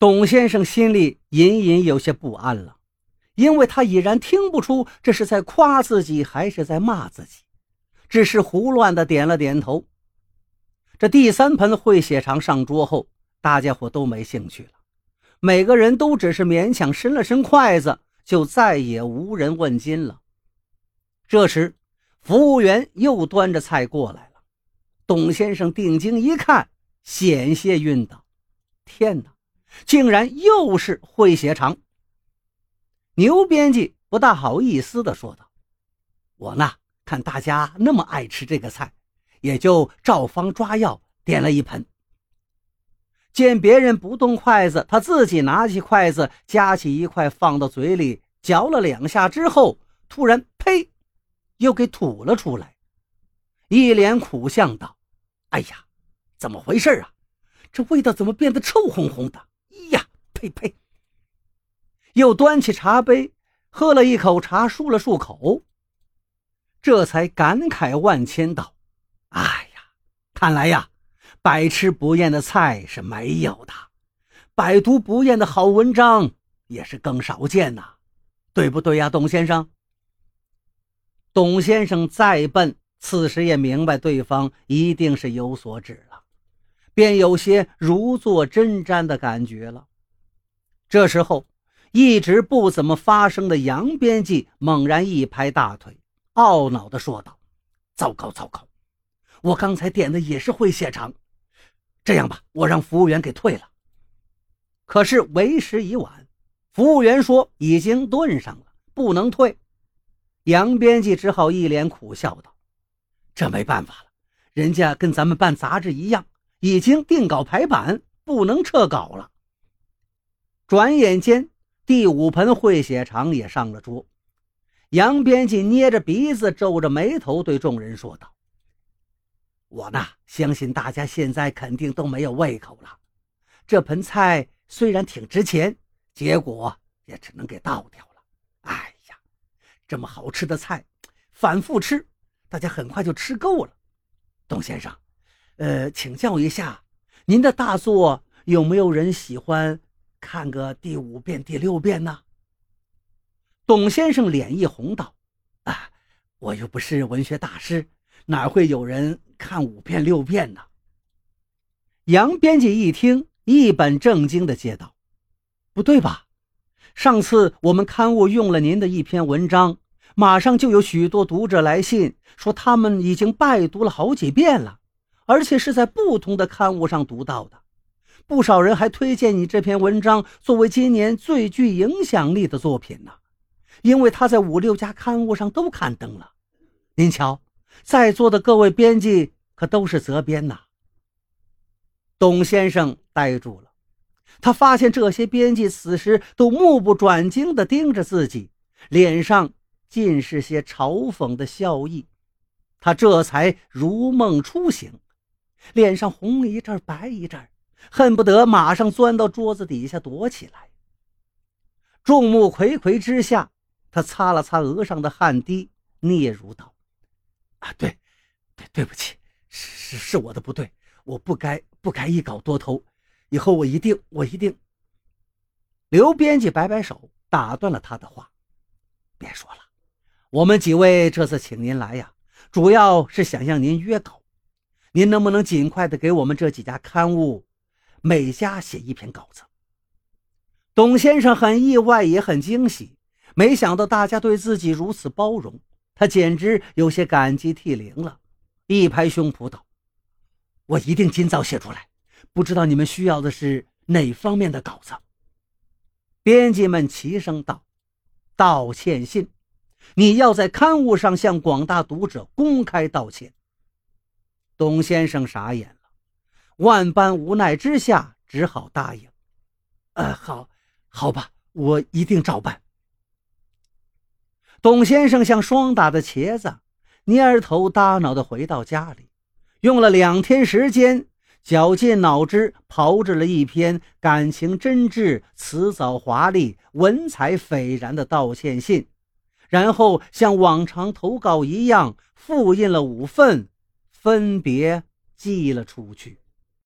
董先生心里隐隐有些不安了，因为他已然听不出这是在夸自己还是在骂自己，只是胡乱的点了点头。这第三盆烩血肠上桌后，大家伙都没兴趣了，每个人都只是勉强伸了伸筷子，就再也无人问津了。这时，服务员又端着菜过来了。董先生定睛一看，险些晕倒。天哪，竟然又是烩血肠！牛编辑不大好意思地说道：“我呢，看大家那么爱吃这个菜，也就照方抓药点了一盆。”见别人不动筷子，他自己拿起筷子夹起一块放到嘴里嚼了两下之后，突然呸！又给吐了出来，一脸苦相道：“哎呀，怎么回事啊？这味道怎么变得臭烘烘的？呸呸！”又端起茶杯喝了一口茶，漱了漱口，这才感慨万千道：“哎呀，看来呀，百吃不厌的菜是没有的，百读不厌的好文章也是更少见呐，对不对呀，董先生？”董先生再笨，此时也明白对方一定是有所指了，便有些如坐针毡的感觉了。这时候，一直不怎么发声的杨编辑猛然一拍大腿，懊恼地说道：“糟糕，糟糕！我刚才点的也是烩血肠。这样吧，我让服务员给退了。可是为时已晚，服务员说已经炖上了，不能退。”杨编辑只好一脸苦笑道：“这没办法了，人家跟咱们办杂志一样，已经定稿排版，不能撤稿了。”转眼间，第五盆烩血肠也上了桌。杨编辑捏着鼻子，皱着眉头，对众人说道：“我呢，相信大家现在肯定都没有胃口了。这盆菜虽然挺值钱，结果也只能给倒掉了。哎呀。”这么好吃的菜，反复吃，大家很快就吃够了。董先生，呃，请教一下，您的大作有没有人喜欢看个第五遍、第六遍呢？董先生脸一红道：“啊，我又不是文学大师，哪会有人看五遍六遍呢？”杨编辑一听，一本正经的接道：“不对吧？上次我们刊物用了您的一篇文章。”马上就有许多读者来信说，他们已经拜读了好几遍了，而且是在不同的刊物上读到的。不少人还推荐你这篇文章作为今年最具影响力的作品呢，因为他在五六家刊物上都刊登了。您瞧，在座的各位编辑可都是责编呐。董先生呆住了，他发现这些编辑此时都目不转睛地盯着自己，脸上。尽是些嘲讽的笑意，他这才如梦初醒，脸上红一阵白一阵，恨不得马上钻到桌子底下躲起来。众目睽睽之下，他擦了擦额上的汗滴，嗫嚅道：“啊，对，对，对不起，是是是我的不对，我不该不该一稿多投，以后我一定我一定。”刘编辑摆摆手，打断了他的话：“别说了。”我们几位这次请您来呀，主要是想向您约稿。您能不能尽快的给我们这几家刊物，每家写一篇稿子？董先生很意外，也很惊喜，没想到大家对自己如此包容，他简直有些感激涕零了，一拍胸脯道：“我一定尽早写出来。不知道你们需要的是哪方面的稿子？”编辑们齐声道：“道歉信。”你要在刊物上向广大读者公开道歉。董先生傻眼了，万般无奈之下，只好答应：“呃，好，好吧，我一定照办。”董先生像霜打的茄子，蔫头耷脑的回到家里，用了两天时间，绞尽脑汁炮制了一篇感情真挚、辞藻华丽、文采斐然的道歉信。然后像往常投稿一样复印了五份，分别寄了出去。